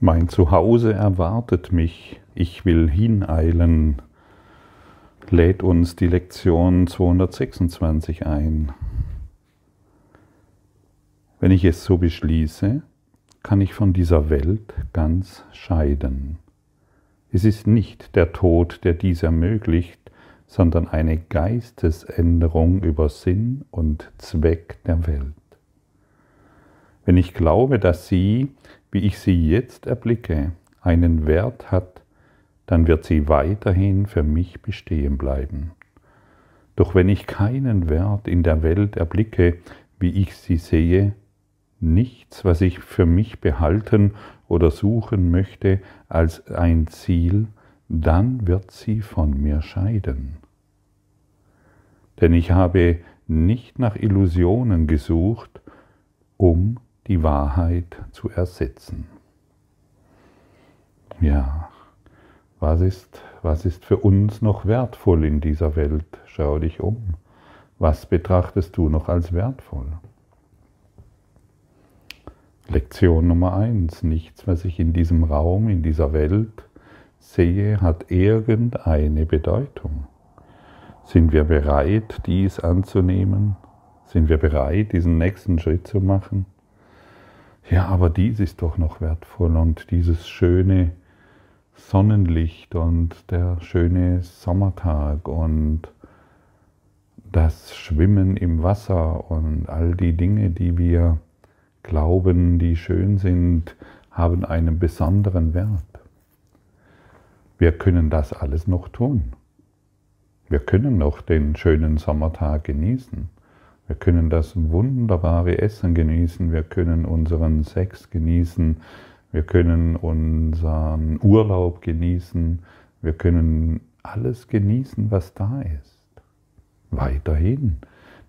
Mein Zuhause erwartet mich, ich will hineilen, lädt uns die Lektion 226 ein. Wenn ich es so beschließe, kann ich von dieser Welt ganz scheiden. Es ist nicht der Tod, der dies ermöglicht, sondern eine Geistesänderung über Sinn und Zweck der Welt. Wenn ich glaube, dass sie, wie ich sie jetzt erblicke, einen Wert hat, dann wird sie weiterhin für mich bestehen bleiben. Doch wenn ich keinen Wert in der Welt erblicke, wie ich sie sehe, nichts, was ich für mich behalten oder suchen möchte als ein Ziel, dann wird sie von mir scheiden. Denn ich habe nicht nach Illusionen gesucht, um die Wahrheit zu ersetzen. Ja, was ist, was ist für uns noch wertvoll in dieser Welt? Schau dich um. Was betrachtest du noch als wertvoll? Lektion Nummer eins. Nichts, was ich in diesem Raum, in dieser Welt sehe, hat irgendeine Bedeutung. Sind wir bereit, dies anzunehmen? Sind wir bereit, diesen nächsten Schritt zu machen? Ja, aber dies ist doch noch wertvoll und dieses schöne Sonnenlicht und der schöne Sommertag und das Schwimmen im Wasser und all die Dinge, die wir glauben, die schön sind, haben einen besonderen Wert. Wir können das alles noch tun. Wir können noch den schönen Sommertag genießen. Wir können das wunderbare Essen genießen, wir können unseren Sex genießen, wir können unseren Urlaub genießen, wir können alles genießen, was da ist. Weiterhin.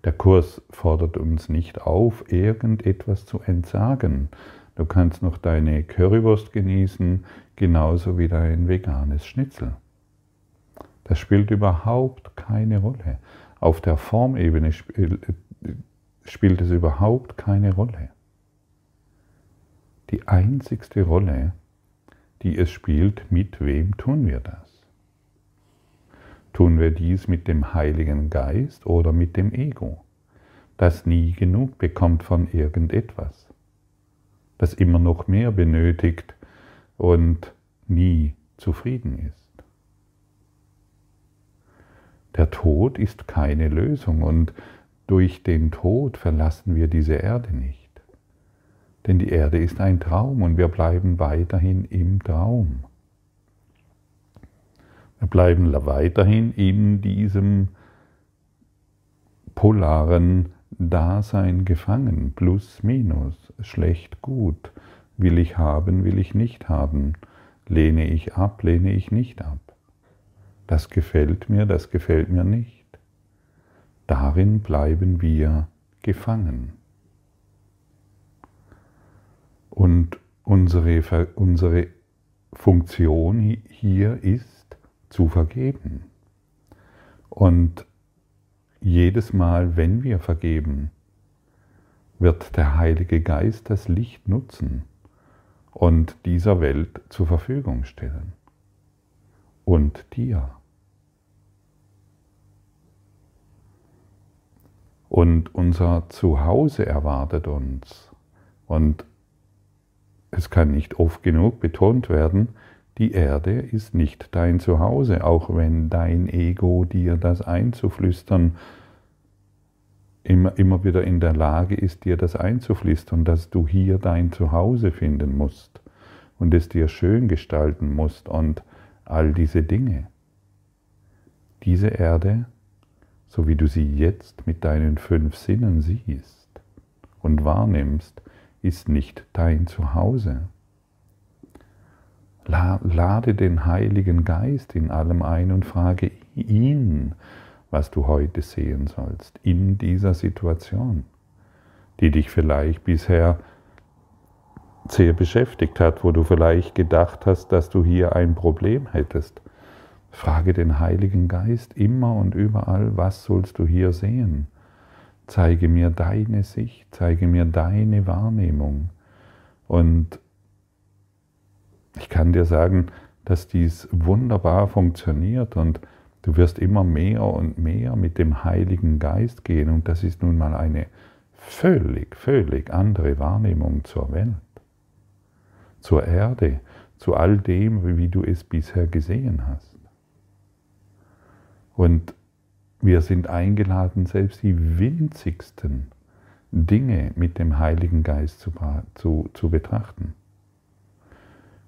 Der Kurs fordert uns nicht auf, irgendetwas zu entsagen. Du kannst noch deine Currywurst genießen, genauso wie dein veganes Schnitzel. Das spielt überhaupt keine Rolle. Auf der Formebene spielt es überhaupt keine Rolle. Die einzigste Rolle, die es spielt, mit wem tun wir das? Tun wir dies mit dem Heiligen Geist oder mit dem Ego, das nie genug bekommt von irgendetwas, das immer noch mehr benötigt und nie zufrieden ist? Der Tod ist keine Lösung und durch den Tod verlassen wir diese Erde nicht. Denn die Erde ist ein Traum und wir bleiben weiterhin im Traum. Wir bleiben weiterhin in diesem polaren Dasein gefangen, plus minus, schlecht gut, will ich haben, will ich nicht haben, lehne ich ab, lehne ich nicht ab. Das gefällt mir, das gefällt mir nicht. Darin bleiben wir gefangen. Und unsere, unsere Funktion hier ist zu vergeben. Und jedes Mal, wenn wir vergeben, wird der Heilige Geist das Licht nutzen und dieser Welt zur Verfügung stellen. Und dir. Und unser Zuhause erwartet uns. Und es kann nicht oft genug betont werden, die Erde ist nicht dein Zuhause, auch wenn dein Ego dir das einzuflüstern, immer, immer wieder in der Lage ist, dir das einzuflüstern, dass du hier dein Zuhause finden musst und es dir schön gestalten musst und all diese Dinge. Diese Erde so wie du sie jetzt mit deinen fünf Sinnen siehst und wahrnimmst, ist nicht dein Zuhause. Lade den Heiligen Geist in allem ein und frage ihn, was du heute sehen sollst in dieser Situation, die dich vielleicht bisher sehr beschäftigt hat, wo du vielleicht gedacht hast, dass du hier ein Problem hättest Frage den Heiligen Geist immer und überall, was sollst du hier sehen? Zeige mir deine Sicht, zeige mir deine Wahrnehmung. Und kann dir sagen, dass dies wunderbar funktioniert und du wirst immer mehr und mehr mit dem Heiligen Geist gehen und das ist nun mal eine völlig, völlig andere Wahrnehmung zur Welt, zur Erde, zu all dem, wie du es bisher gesehen hast. Und wir sind eingeladen, selbst die winzigsten Dinge mit dem Heiligen Geist zu, zu, zu betrachten.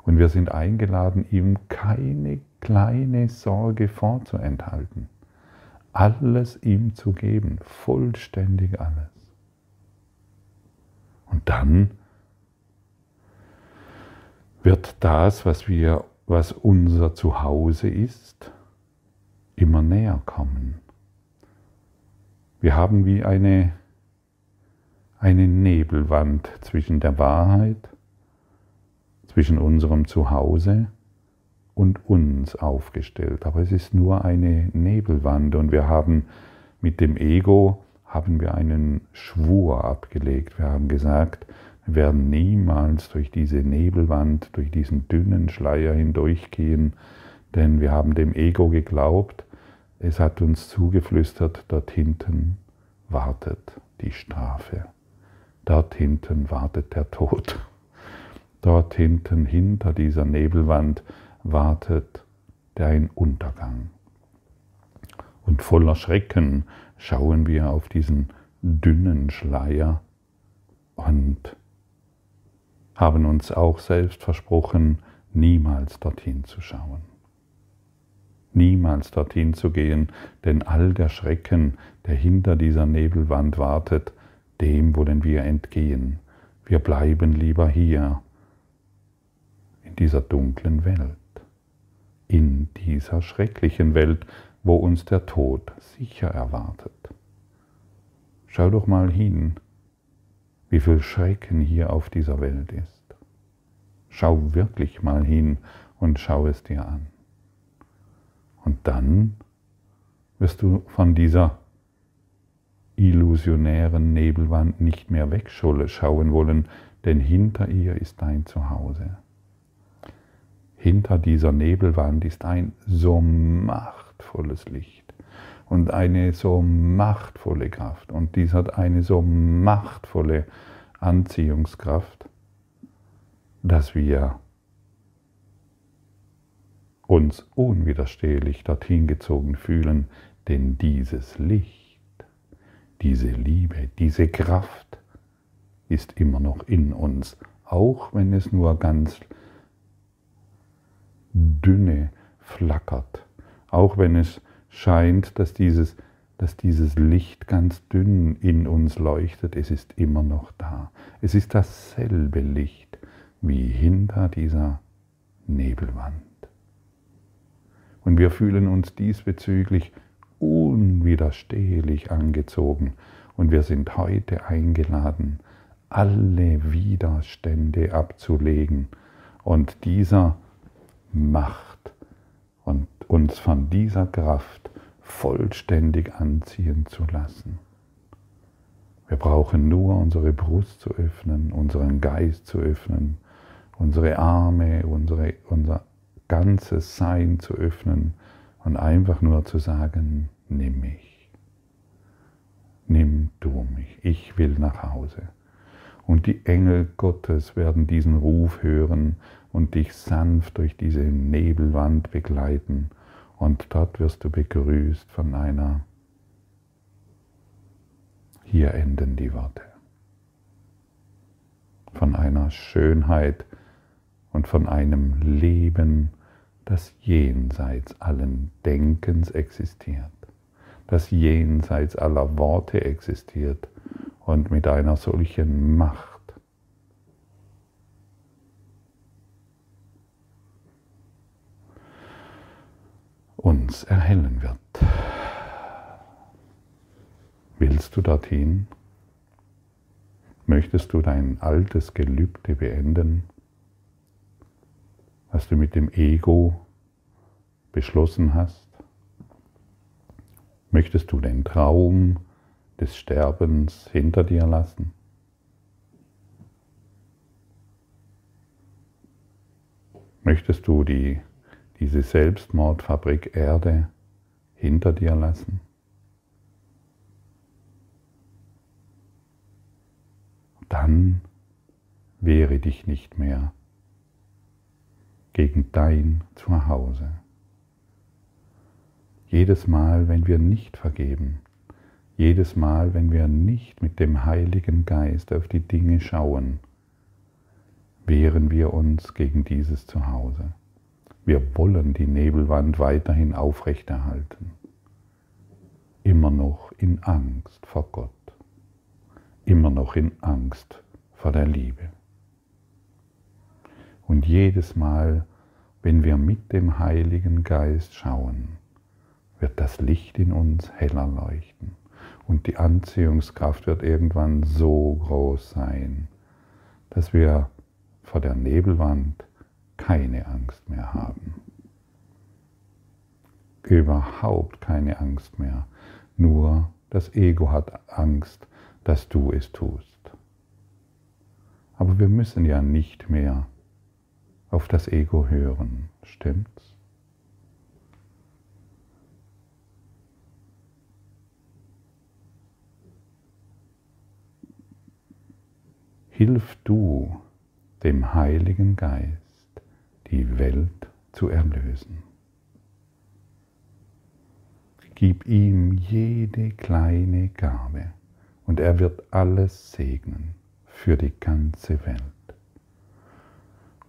Und wir sind eingeladen, ihm keine kleine Sorge vorzuenthalten. Alles ihm zu geben, vollständig alles. Und dann wird das, was wir, was unser Zuhause ist, immer näher kommen. Wir haben wie eine, eine Nebelwand zwischen der Wahrheit, zwischen unserem Zuhause und uns aufgestellt. Aber es ist nur eine Nebelwand und wir haben mit dem Ego haben wir einen Schwur abgelegt. Wir haben gesagt, wir werden niemals durch diese Nebelwand, durch diesen dünnen Schleier hindurchgehen, denn wir haben dem Ego geglaubt, es hat uns zugeflüstert, dort hinten wartet die Strafe. Dort hinten wartet der Tod. Dort hinten, hinter dieser Nebelwand, wartet dein Untergang. Und voller Schrecken schauen wir auf diesen dünnen Schleier und haben uns auch selbst versprochen, niemals dorthin zu schauen niemals dorthin zu gehen, denn all der Schrecken, der hinter dieser Nebelwand wartet, dem wollen wir entgehen. Wir bleiben lieber hier, in dieser dunklen Welt, in dieser schrecklichen Welt, wo uns der Tod sicher erwartet. Schau doch mal hin, wie viel Schrecken hier auf dieser Welt ist. Schau wirklich mal hin und schau es dir an. Und dann wirst du von dieser illusionären Nebelwand nicht mehr wegschauen wollen, denn hinter ihr ist dein Zuhause. Hinter dieser Nebelwand ist ein so machtvolles Licht und eine so machtvolle Kraft. Und dies hat eine so machtvolle Anziehungskraft, dass wir uns unwiderstehlich dorthin gezogen fühlen, denn dieses Licht, diese Liebe, diese Kraft ist immer noch in uns, auch wenn es nur ganz dünne flackert, auch wenn es scheint, dass dieses, dass dieses Licht ganz dünn in uns leuchtet, es ist immer noch da. Es ist dasselbe Licht wie hinter dieser Nebelwand. Und wir fühlen uns diesbezüglich unwiderstehlich angezogen. Und wir sind heute eingeladen, alle Widerstände abzulegen und dieser Macht und uns von dieser Kraft vollständig anziehen zu lassen. Wir brauchen nur unsere Brust zu öffnen, unseren Geist zu öffnen, unsere Arme, unsere, unser ganzes Sein zu öffnen und einfach nur zu sagen, nimm mich, nimm du mich, ich will nach Hause. Und die Engel Gottes werden diesen Ruf hören und dich sanft durch diese Nebelwand begleiten. Und dort wirst du begrüßt von einer, hier enden die Worte, von einer Schönheit und von einem Leben, das jenseits allen Denkens existiert, das jenseits aller Worte existiert und mit einer solchen Macht uns erhellen wird. Willst du dorthin? Möchtest du dein altes Gelübde beenden? Was du mit dem Ego beschlossen hast? Möchtest du den Traum des Sterbens hinter dir lassen? Möchtest du die, diese Selbstmordfabrik Erde hinter dir lassen? Dann wehre dich nicht mehr gegen dein Zuhause. Jedes Mal, wenn wir nicht vergeben, jedes Mal, wenn wir nicht mit dem Heiligen Geist auf die Dinge schauen, wehren wir uns gegen dieses Zuhause. Wir wollen die Nebelwand weiterhin aufrechterhalten. Immer noch in Angst vor Gott. Immer noch in Angst vor der Liebe. Und jedes Mal, wenn wir mit dem Heiligen Geist schauen, wird das Licht in uns heller leuchten. Und die Anziehungskraft wird irgendwann so groß sein, dass wir vor der Nebelwand keine Angst mehr haben. Überhaupt keine Angst mehr. Nur das Ego hat Angst, dass du es tust. Aber wir müssen ja nicht mehr auf das Ego hören, stimmt's? Hilf du dem Heiligen Geist, die Welt zu erlösen. Gib ihm jede kleine Gabe und er wird alles segnen für die ganze Welt.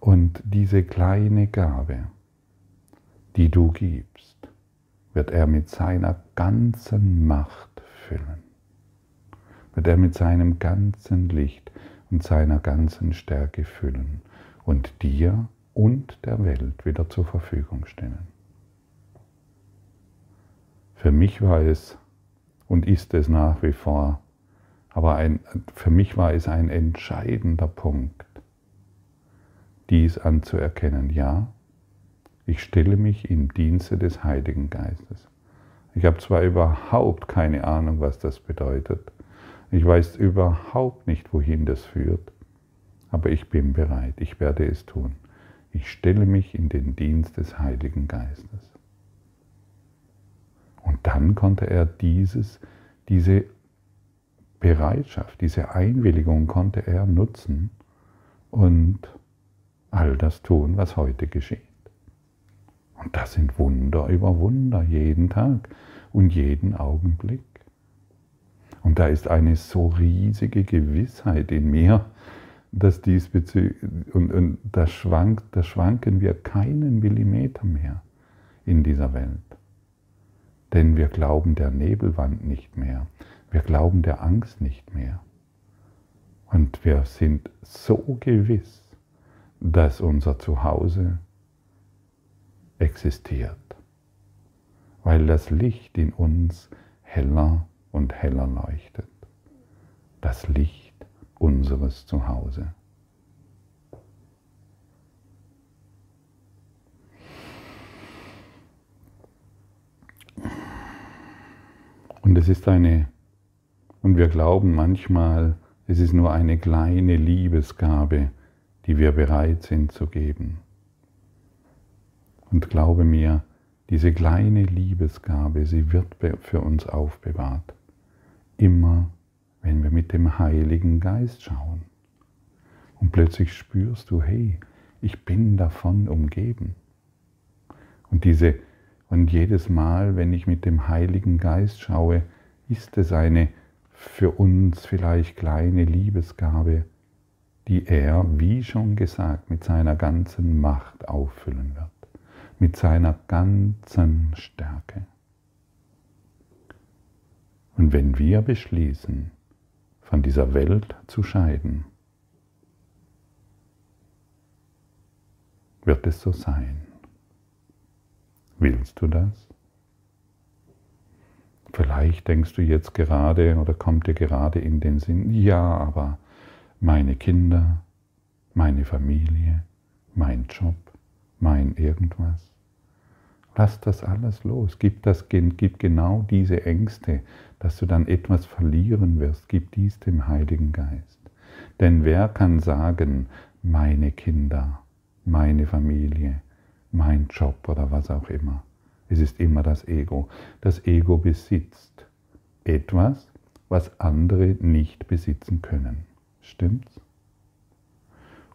Und diese kleine Gabe, die du gibst, wird er mit seiner ganzen Macht füllen. Wird er mit seinem ganzen Licht und seiner ganzen Stärke füllen und dir und der Welt wieder zur Verfügung stellen. Für mich war es und ist es nach wie vor, aber ein, für mich war es ein entscheidender Punkt, dies anzuerkennen. Ja, ich stelle mich im Dienste des Heiligen Geistes. Ich habe zwar überhaupt keine Ahnung, was das bedeutet. Ich weiß überhaupt nicht, wohin das führt. Aber ich bin bereit. Ich werde es tun. Ich stelle mich in den Dienst des Heiligen Geistes. Und dann konnte er dieses, diese Bereitschaft, diese Einwilligung konnte er nutzen und all das tun, was heute geschieht. Und das sind Wunder über Wunder jeden Tag und jeden Augenblick. Und da ist eine so riesige Gewissheit in mir, dass diesbezüglich, und, und da, schwankt, da schwanken wir keinen Millimeter mehr in dieser Welt. Denn wir glauben der Nebelwand nicht mehr. Wir glauben der Angst nicht mehr. Und wir sind so gewiss, dass unser Zuhause existiert, weil das Licht in uns heller und heller leuchtet. Das Licht unseres Zuhause. Und es ist eine, und wir glauben manchmal, es ist nur eine kleine Liebesgabe, die wir bereit sind zu geben. Und glaube mir, diese kleine Liebesgabe, sie wird für uns aufbewahrt. Immer, wenn wir mit dem Heiligen Geist schauen. Und plötzlich spürst du, hey, ich bin davon umgeben. Und diese und jedes Mal, wenn ich mit dem Heiligen Geist schaue, ist es eine für uns vielleicht kleine Liebesgabe, die er, wie schon gesagt, mit seiner ganzen Macht auffüllen wird, mit seiner ganzen Stärke. Und wenn wir beschließen, von dieser Welt zu scheiden, wird es so sein. Willst du das? Vielleicht denkst du jetzt gerade oder kommt dir gerade in den Sinn, ja, aber meine Kinder, meine Familie, mein Job, mein irgendwas. Lass das alles los. Gib, das, gib genau diese Ängste, dass du dann etwas verlieren wirst. Gib dies dem Heiligen Geist. Denn wer kann sagen, meine Kinder, meine Familie, mein Job oder was auch immer. Es ist immer das Ego. Das Ego besitzt etwas, was andere nicht besitzen können. Stimmt's?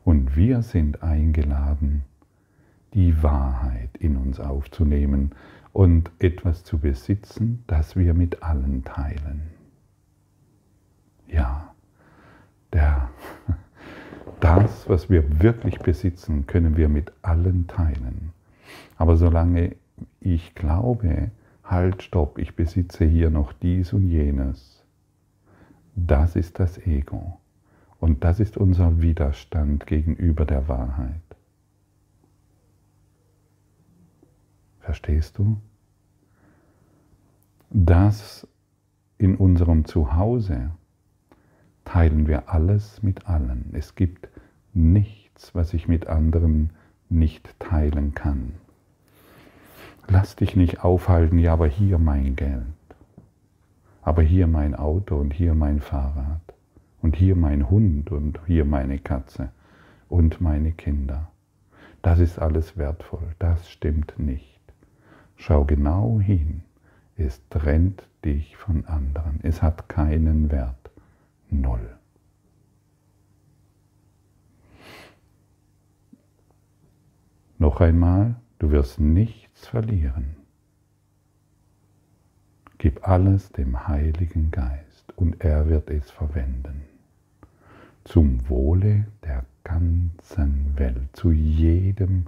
Und wir sind eingeladen, die Wahrheit in uns aufzunehmen und etwas zu besitzen, das wir mit allen teilen. Ja, der, das, was wir wirklich besitzen, können wir mit allen teilen. Aber solange ich glaube, halt, stopp, ich besitze hier noch dies und jenes, das ist das Ego. Und das ist unser Widerstand gegenüber der Wahrheit. Verstehst du? Das in unserem Zuhause teilen wir alles mit allen. Es gibt nichts, was ich mit anderen nicht teilen kann. Lass dich nicht aufhalten, ja, aber hier mein Geld, aber hier mein Auto und hier mein Fahrrad und hier mein Hund und hier meine Katze und meine Kinder. Das ist alles wertvoll, das stimmt nicht. Schau genau hin. Es trennt dich von anderen. Es hat keinen Wert. Null. Noch einmal, du wirst nichts verlieren. Gib alles dem Heiligen Geist und er wird es verwenden. Zum Wohle der ganzen Welt, zu jedem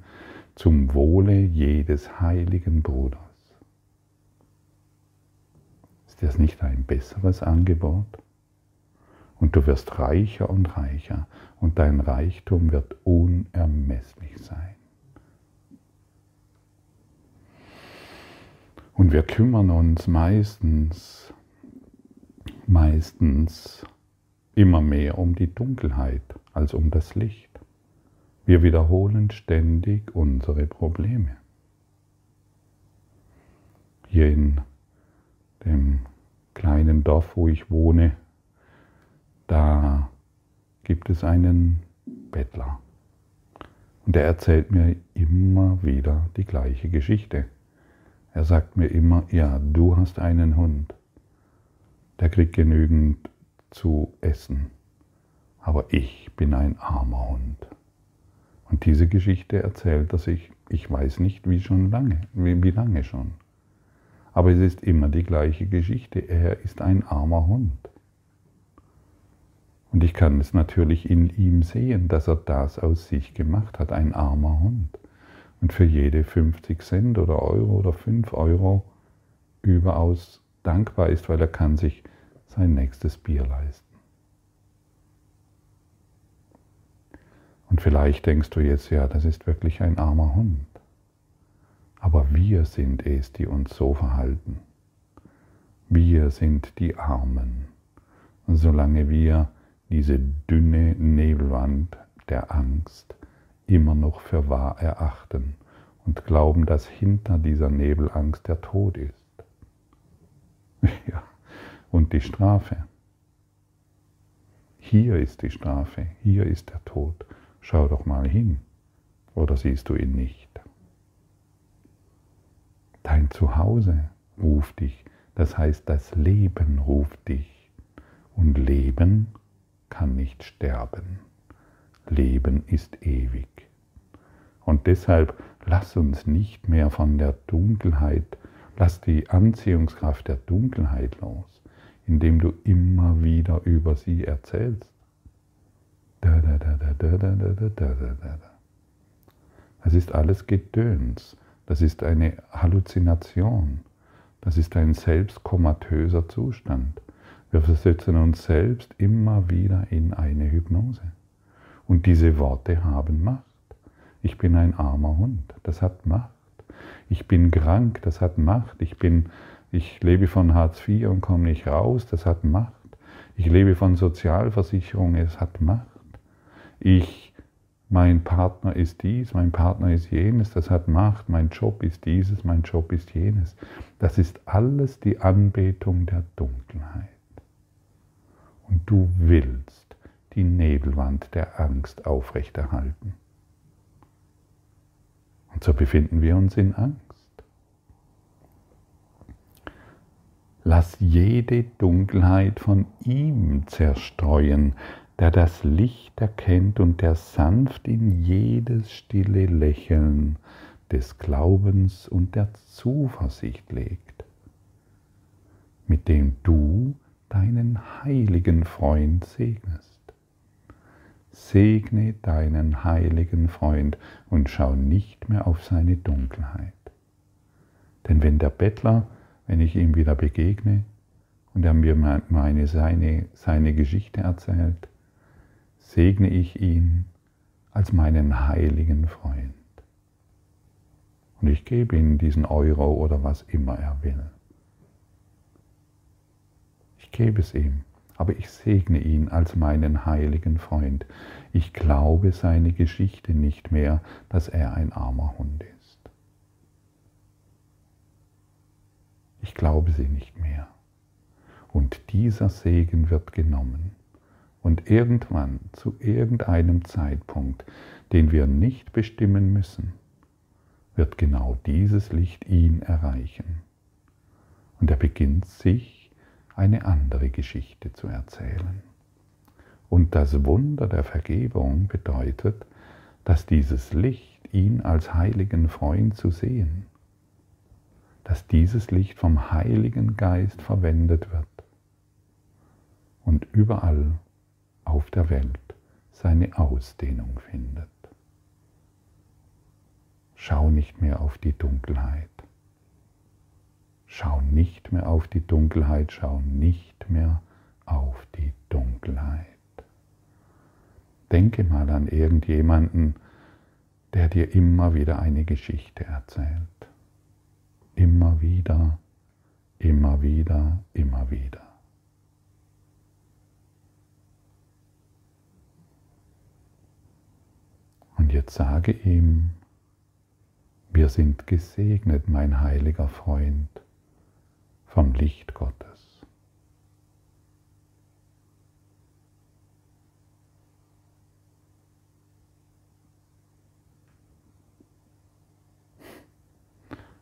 zum Wohle jedes heiligen Bruders. Ist das nicht ein besseres Angebot? Und du wirst reicher und reicher und dein Reichtum wird unermesslich sein. Und wir kümmern uns meistens, meistens immer mehr um die Dunkelheit als um das Licht. Wir wiederholen ständig unsere Probleme. Hier in dem kleinen Dorf, wo ich wohne, da gibt es einen Bettler. Und er erzählt mir immer wieder die gleiche Geschichte. Er sagt mir immer, ja, du hast einen Hund, der kriegt genügend zu essen, aber ich bin ein armer Hund. Und diese Geschichte erzählt er sich, ich weiß nicht wie schon lange, wie, wie lange schon. Aber es ist immer die gleiche Geschichte. Er ist ein armer Hund. Und ich kann es natürlich in ihm sehen, dass er das aus sich gemacht hat, ein armer Hund. Und für jede 50 Cent oder Euro oder 5 Euro überaus dankbar ist, weil er kann sich sein nächstes Bier leisten. Und vielleicht denkst du jetzt, ja, das ist wirklich ein armer Hund. Aber wir sind es, die uns so verhalten. Wir sind die Armen. Solange wir diese dünne Nebelwand der Angst immer noch für wahr erachten und glauben, dass hinter dieser Nebelangst der Tod ist. Ja, und die Strafe. Hier ist die Strafe, hier ist der Tod. Schau doch mal hin. Oder siehst du ihn nicht? Dein Zuhause ruft dich. Das heißt, das Leben ruft dich. Und Leben kann nicht sterben. Leben ist ewig. Und deshalb lass uns nicht mehr von der Dunkelheit, lass die Anziehungskraft der Dunkelheit los, indem du immer wieder über sie erzählst. Das ist alles Gedöns. Das ist eine Halluzination. Das ist ein selbstkomatöser Zustand. Wir versetzen uns selbst immer wieder in eine Hypnose. Und diese Worte haben Macht. Ich bin ein armer Hund, das hat Macht. Ich bin krank, das hat Macht. Ich, bin, ich lebe von Hartz IV und komme nicht raus, das hat Macht. Ich lebe von Sozialversicherung, es hat Macht ich, mein Partner ist dies, mein Partner ist jenes, das hat Macht, mein Job ist dieses, mein Job ist jenes. Das ist alles die Anbetung der Dunkelheit. Und du willst die Nebelwand der Angst aufrechterhalten. Und so befinden wir uns in Angst. Lass jede Dunkelheit von ihm zerstreuen, der das Licht erkennt und der sanft in jedes stille Lächeln des Glaubens und der Zuversicht legt, mit dem du deinen heiligen Freund segnest. Segne deinen heiligen Freund und schau nicht mehr auf seine Dunkelheit. Denn wenn der Bettler, wenn ich ihm wieder begegne und er mir meine, seine, seine Geschichte erzählt, segne ich ihn als meinen heiligen Freund. Und ich gebe ihm diesen Euro oder was immer er will. Ich gebe es ihm, aber ich segne ihn als meinen heiligen Freund. Ich glaube seine Geschichte nicht mehr, dass er ein armer Hund ist. Ich glaube sie nicht mehr. Und dieser Segen wird genommen und irgendwann, zu irgendeinem Zeitpunkt, den wir nicht bestimmen müssen, wird genau dieses Licht ihn erreichen. Und er beginnt sich eine andere Geschichte zu erzählen. Und das Wunder der Vergebung bedeutet, dass dieses Licht ihn als heiligen Freund zu sehen, dass dieses Licht vom Heiligen Geist verwendet wird und überall auf der Welt seine Ausdehnung findet. Schau nicht mehr auf die Dunkelheit. Schau nicht mehr auf die Dunkelheit, schau nicht mehr auf die Dunkelheit. Denke mal an irgendjemanden, der dir immer wieder eine Geschichte erzählt. Immer wieder, immer wieder, immer wieder. Und jetzt sage ihm, wir sind gesegnet, mein heiliger Freund, vom Licht Gottes.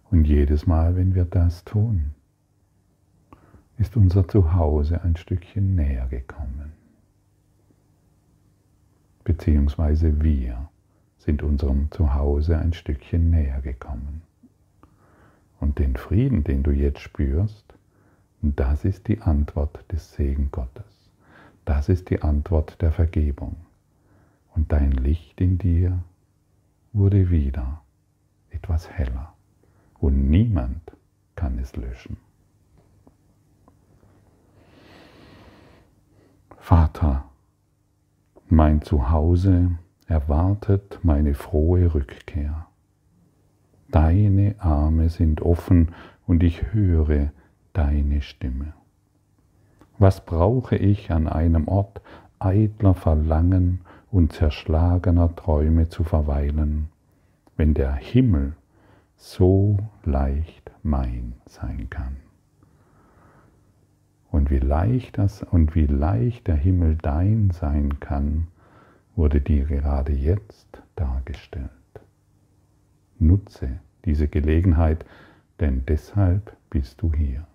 Und jedes Mal, wenn wir das tun, ist unser Zuhause ein Stückchen näher gekommen. Beziehungsweise wir sind unserem Zuhause ein Stückchen näher gekommen. Und den Frieden, den du jetzt spürst, das ist die Antwort des Segen Gottes. Das ist die Antwort der Vergebung. Und dein Licht in dir wurde wieder etwas heller. Und niemand kann es löschen. Vater, mein Zuhause erwartet meine frohe Rückkehr. Deine Arme sind offen und ich höre deine Stimme. Was brauche ich an einem Ort eitler Verlangen und zerschlagener Träume zu verweilen, wenn der Himmel so leicht mein sein kann? Und wie leicht das und wie leicht der Himmel dein sein kann, wurde dir gerade jetzt dargestellt. Nutze diese Gelegenheit, denn deshalb bist du hier.